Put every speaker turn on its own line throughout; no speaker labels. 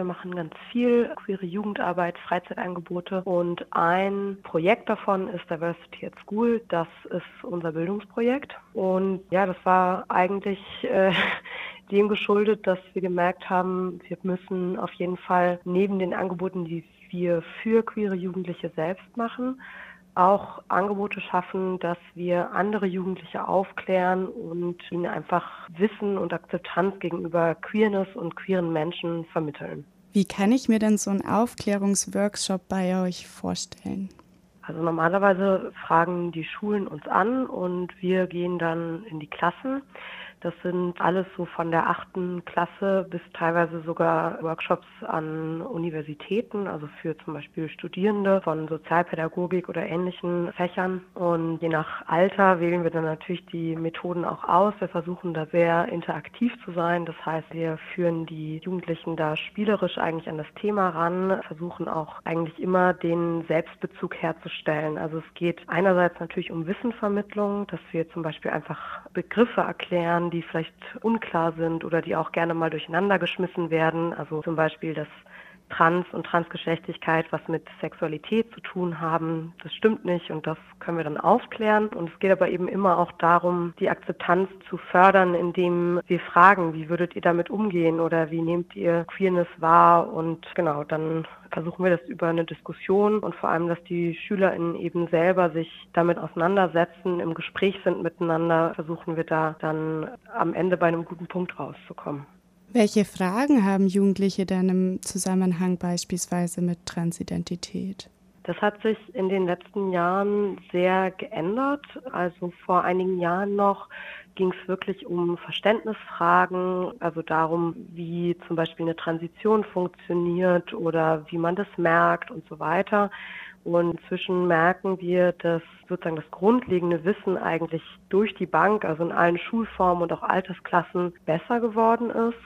Wir machen ganz viel queere Jugendarbeit, Freizeitangebote und ein Projekt davon ist Diversity at School. Das ist unser Bildungsprojekt. Und ja, das war eigentlich äh, dem geschuldet, dass wir gemerkt haben, wir müssen auf jeden Fall neben den Angeboten, die wir für queere Jugendliche selbst machen, auch Angebote schaffen, dass wir andere Jugendliche aufklären und ihnen einfach Wissen und Akzeptanz gegenüber Queerness und queeren Menschen vermitteln.
Wie kann ich mir denn so einen Aufklärungsworkshop bei euch vorstellen?
Also normalerweise fragen die Schulen uns an und wir gehen dann in die Klassen. Das sind alles so von der achten Klasse bis teilweise sogar Workshops an Universitäten, also für zum Beispiel Studierende von Sozialpädagogik oder ähnlichen Fächern. Und je nach Alter wählen wir dann natürlich die Methoden auch aus. Wir versuchen da sehr interaktiv zu sein. Das heißt, wir führen die Jugendlichen da spielerisch eigentlich an das Thema ran, versuchen auch eigentlich immer den Selbstbezug herzustellen. Also es geht einerseits natürlich um Wissenvermittlung, dass wir zum Beispiel einfach Begriffe erklären, die vielleicht unklar sind oder die auch gerne mal durcheinander geschmissen werden. Also zum Beispiel dass Trans und Transgeschlechtlichkeit was mit Sexualität zu tun haben. Das stimmt nicht und das können wir dann aufklären. Und es geht aber eben immer auch darum, die Akzeptanz zu fördern, indem wir fragen, wie würdet ihr damit umgehen oder wie nehmt ihr Queerness wahr? Und genau, dann versuchen wir das über eine Diskussion und vor allem, dass die SchülerInnen eben selber sich damit auseinandersetzen, im Gespräch sind miteinander, versuchen wir da dann am Ende bei einem guten Punkt rauszukommen.
Welche Fragen haben Jugendliche dann im Zusammenhang beispielsweise mit Transidentität?
Das hat sich in den letzten Jahren sehr geändert. Also vor einigen Jahren noch ging es wirklich um Verständnisfragen, also darum, wie zum Beispiel eine Transition funktioniert oder wie man das merkt und so weiter. Und inzwischen merken wir, dass sozusagen das grundlegende Wissen eigentlich durch die Bank, also in allen Schulformen und auch Altersklassen besser geworden ist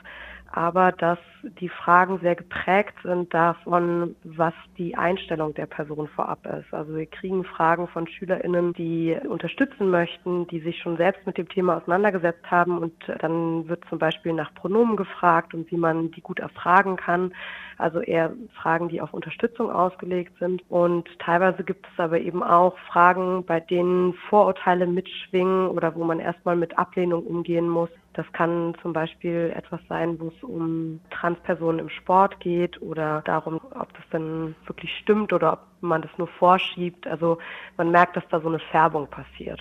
aber dass die Fragen sehr geprägt sind davon, was die Einstellung der Person vorab ist. Also wir kriegen Fragen von SchülerInnen, die unterstützen möchten, die sich schon selbst mit dem Thema auseinandergesetzt haben und dann wird zum Beispiel nach Pronomen gefragt und wie man die gut erfragen kann. Also eher Fragen, die auf Unterstützung ausgelegt sind. Und teilweise gibt es aber eben auch Fragen, bei denen Vorurteile mitschwingen oder wo man erstmal mit Ablehnung umgehen muss. Das kann zum Beispiel etwas sein, wo es um Transpersonen im Sport geht oder darum, ob das denn wirklich stimmt oder ob man das nur vorschiebt. Also man merkt, dass da so eine Färbung passiert.